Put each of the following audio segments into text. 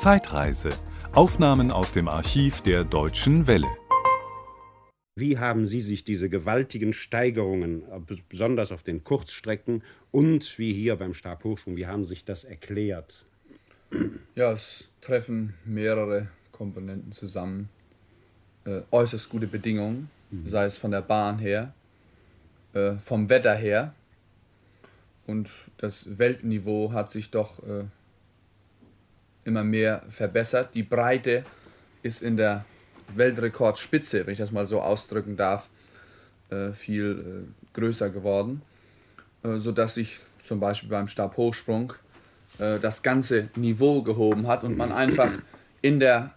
Zeitreise. Aufnahmen aus dem Archiv der Deutschen Welle. Wie haben Sie sich diese gewaltigen Steigerungen, besonders auf den Kurzstrecken und wie hier beim Stabhochsprung, wie haben sich das erklärt? Ja, es treffen mehrere Komponenten zusammen. Äh, äußerst gute Bedingungen, mhm. sei es von der Bahn her, äh, vom Wetter her. Und das Weltniveau hat sich doch äh, immer mehr verbessert. Die Breite ist in der Weltrekordspitze, wenn ich das mal so ausdrücken darf, äh, viel äh, größer geworden, äh, sodass sich zum Beispiel beim Stabhochsprung das ganze Niveau gehoben hat und man einfach in der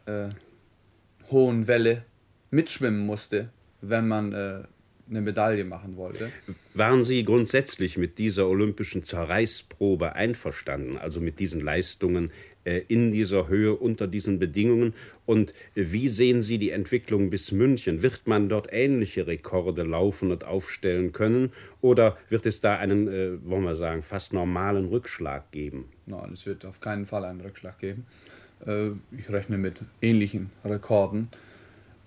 hohen Welle mitschwimmen musste, wenn man eine Medaille machen wollte. Waren Sie grundsätzlich mit dieser olympischen Zerreißprobe einverstanden, also mit diesen Leistungen äh, in dieser Höhe unter diesen Bedingungen? Und wie sehen Sie die Entwicklung bis München? Wird man dort ähnliche Rekorde laufen und aufstellen können? Oder wird es da einen, äh, wollen wir sagen, fast normalen Rückschlag geben? Nein, es wird auf keinen Fall einen Rückschlag geben. Äh, ich rechne mit ähnlichen Rekorden.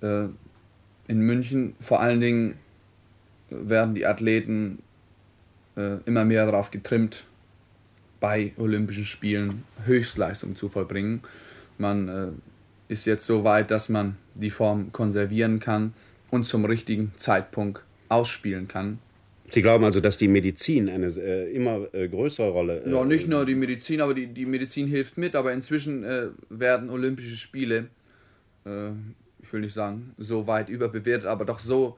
In München vor allen Dingen werden die Athleten äh, immer mehr darauf getrimmt, bei Olympischen Spielen Höchstleistung zu vollbringen. Man äh, ist jetzt so weit, dass man die Form konservieren kann und zum richtigen Zeitpunkt ausspielen kann. Sie glauben also, dass die Medizin eine äh, immer äh, größere Rolle. Äh, ja, nicht nur die Medizin, aber die, die Medizin hilft mit. Aber inzwischen äh, werden Olympische Spiele, äh, ich will nicht sagen, so weit überbewertet, aber doch so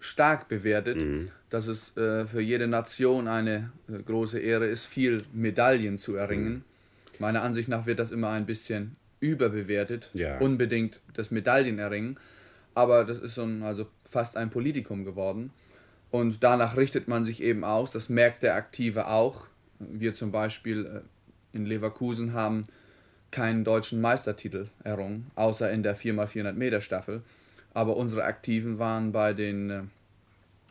stark bewertet, mhm. dass es äh, für jede Nation eine äh, große Ehre ist, viel Medaillen zu erringen. Mhm. Meiner Ansicht nach wird das immer ein bisschen überbewertet, ja. unbedingt das Medaillenerringen. Aber das ist so ein, also fast ein Politikum geworden. Und danach richtet man sich eben aus, das merkt der Aktive auch. Wir zum Beispiel äh, in Leverkusen haben keinen deutschen Meistertitel errungen, außer in der 4x400 Meter Staffel aber unsere Aktiven waren bei den äh,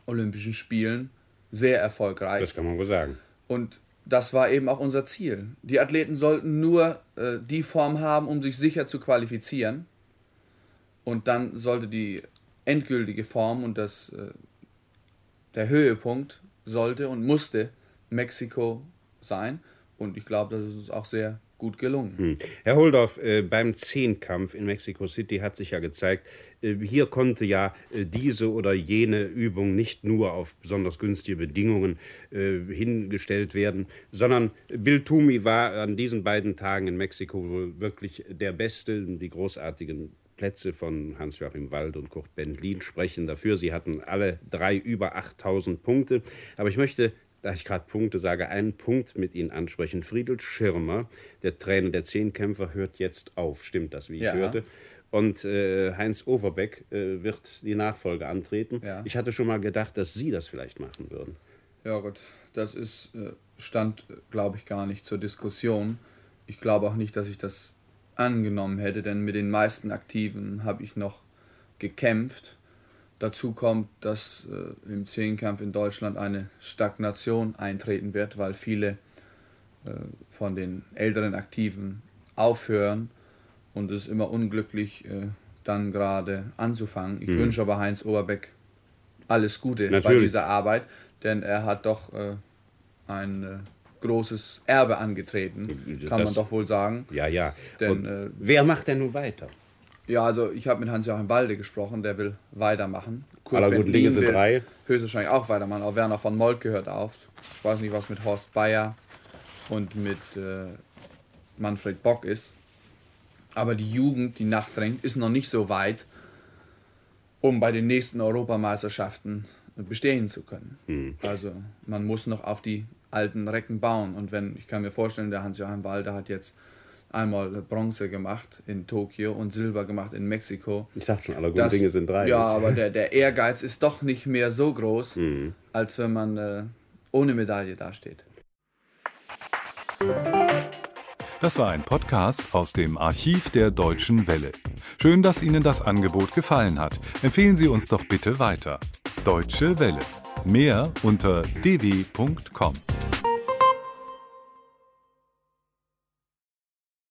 Olympischen Spielen sehr erfolgreich. Das kann man wohl sagen. Und das war eben auch unser Ziel. Die Athleten sollten nur äh, die Form haben, um sich sicher zu qualifizieren. Und dann sollte die endgültige Form und das, äh, der Höhepunkt sollte und musste Mexiko sein. Und ich glaube, das ist uns auch sehr gut gelungen. Hm. Herr Holdorf, äh, beim Zehnkampf in Mexico City hat sich ja gezeigt, äh, hier konnte ja äh, diese oder jene Übung nicht nur auf besonders günstige Bedingungen äh, hingestellt werden, sondern Bill Toomey war an diesen beiden Tagen in Mexiko wohl wirklich der Beste. Die großartigen Plätze von Hans-Joachim Wald und Kurt Bendlin sprechen dafür. Sie hatten alle drei über 8000 Punkte. Aber ich möchte da ich gerade Punkte sage, einen Punkt mit Ihnen ansprechen. Friedel Schirmer, der Trainer der Zehnkämpfer, hört jetzt auf. Stimmt das, wie ich ja. hörte? Und äh, Heinz Overbeck äh, wird die Nachfolge antreten. Ja. Ich hatte schon mal gedacht, dass Sie das vielleicht machen würden. Ja, gut, das ist, äh, stand, glaube ich, gar nicht zur Diskussion. Ich glaube auch nicht, dass ich das angenommen hätte, denn mit den meisten Aktiven habe ich noch gekämpft Dazu kommt, dass äh, im Zehnkampf in Deutschland eine Stagnation eintreten wird, weil viele äh, von den älteren Aktiven aufhören und es ist immer unglücklich, äh, dann gerade anzufangen. Ich mhm. wünsche aber Heinz Oberbeck alles Gute Natürlich. bei dieser Arbeit, denn er hat doch äh, ein äh, großes Erbe angetreten, kann das, man doch wohl sagen. Ja, ja. Denn, äh, wer macht denn nun weiter? Ja, also ich habe mit Hans-Joachim Balde gesprochen, der will weitermachen. Kurt Aller guten Dinge sind drei. Höchstwahrscheinlich auch weitermachen. Auch Werner von Moltke hört auf. Ich weiß nicht, was mit Horst Bayer und mit äh, Manfred Bock ist. Aber die Jugend, die nachdrängt, ist noch nicht so weit, um bei den nächsten Europameisterschaften bestehen zu können. Hm. Also man muss noch auf die alten Recken bauen. Und wenn, ich kann mir vorstellen, der Hans-Joachim Walde hat jetzt einmal Bronze gemacht in Tokio und Silber gemacht in Mexiko. Ich sag schon, alle guten das, Dinge sind drei. Ja, aber der, der Ehrgeiz ist doch nicht mehr so groß, mhm. als wenn man äh, ohne Medaille dasteht. Das war ein Podcast aus dem Archiv der Deutschen Welle. Schön, dass Ihnen das Angebot gefallen hat. Empfehlen Sie uns doch bitte weiter. Deutsche Welle. Mehr unter dw.com.